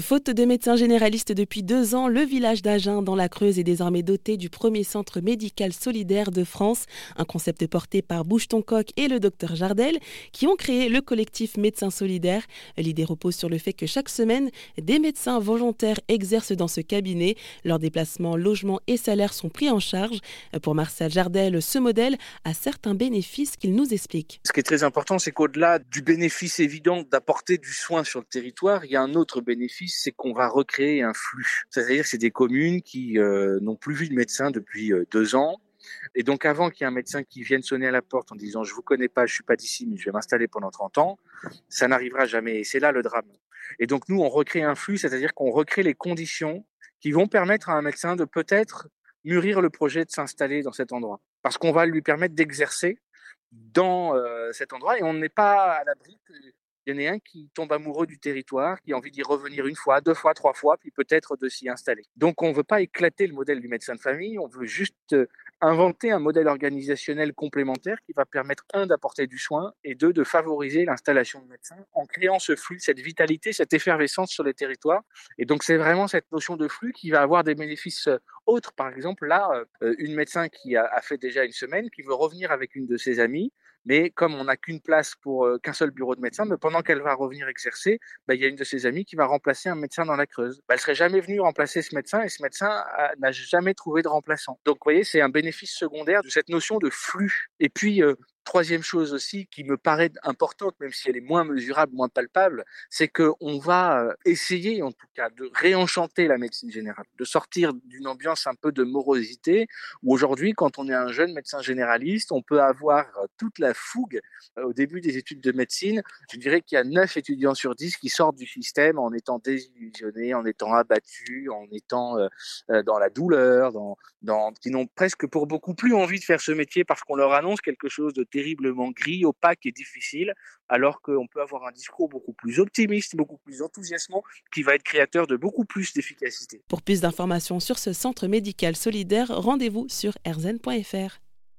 Faute de médecins généralistes depuis deux ans, le village d'Agen dans la Creuse est désormais doté du premier centre médical solidaire de France, un concept porté par Bouche-Ton-Coq et le docteur Jardel, qui ont créé le collectif Médecins Solidaires. L'idée repose sur le fait que chaque semaine, des médecins volontaires exercent dans ce cabinet. Leurs déplacements, logements et salaires sont pris en charge. Pour Marcel Jardel, ce modèle a certains bénéfices qu'il nous explique. Ce qui est très important, c'est qu'au-delà du bénéfice évident d'apporter du soin sur le territoire, il y a un autre bénéfice c'est qu'on va recréer un flux. C'est-à-dire que c'est des communes qui euh, n'ont plus vu de médecin depuis euh, deux ans. Et donc, avant qu'il y ait un médecin qui vienne sonner à la porte en disant je vous connais pas, je suis pas d'ici, mais je vais m'installer pendant 30 ans, ça n'arrivera jamais. Et c'est là le drame. Et donc, nous, on recrée un flux, c'est-à-dire qu'on recrée les conditions qui vont permettre à un médecin de peut-être mûrir le projet de s'installer dans cet endroit. Parce qu'on va lui permettre d'exercer dans euh, cet endroit et on n'est pas à l'abri il y en a un qui tombe amoureux du territoire, qui a envie d'y revenir une fois, deux fois, trois fois, puis peut-être de s'y installer. Donc on ne veut pas éclater le modèle du médecin de famille, on veut juste euh, inventer un modèle organisationnel complémentaire qui va permettre, un, d'apporter du soin et deux, de favoriser l'installation de médecins en créant ce flux, cette vitalité, cette effervescence sur les territoires. Et donc c'est vraiment cette notion de flux qui va avoir des bénéfices euh, autres. Par exemple, là, euh, une médecin qui a fait déjà une semaine, qui veut revenir avec une de ses amies, mais comme on n'a qu'une place pour qu'un seul bureau de médecin, mais pendant qu'elle va revenir exercer, bah, il y a une de ses amies qui va remplacer un médecin dans la Creuse. Bah, elle serait jamais venue remplacer ce médecin et ce médecin n'a jamais trouvé de remplaçant. Donc, vous voyez, c'est un bénéfice secondaire de cette notion de flux. Et puis, Troisième chose aussi qui me paraît importante, même si elle est moins mesurable, moins palpable, c'est qu'on va euh, essayer en tout cas de réenchanter la médecine générale, de sortir d'une ambiance un peu de morosité, où aujourd'hui, quand on est un jeune médecin généraliste, on peut avoir euh, toute la fougue euh, au début des études de médecine. Je dirais qu'il y a 9 étudiants sur 10 qui sortent du système en étant désillusionnés, en étant abattus, en étant dans la douleur, dans, qui n'ont presque pour beaucoup plus envie de faire ce métier parce qu'on leur annonce quelque chose de terriblement gris, opaque et difficile, alors qu'on peut avoir un discours beaucoup plus optimiste, beaucoup plus enthousiasmant, qui va être créateur de beaucoup plus d'efficacité. Pour plus d'informations sur ce centre médical solidaire, rendez-vous sur erzen.fr.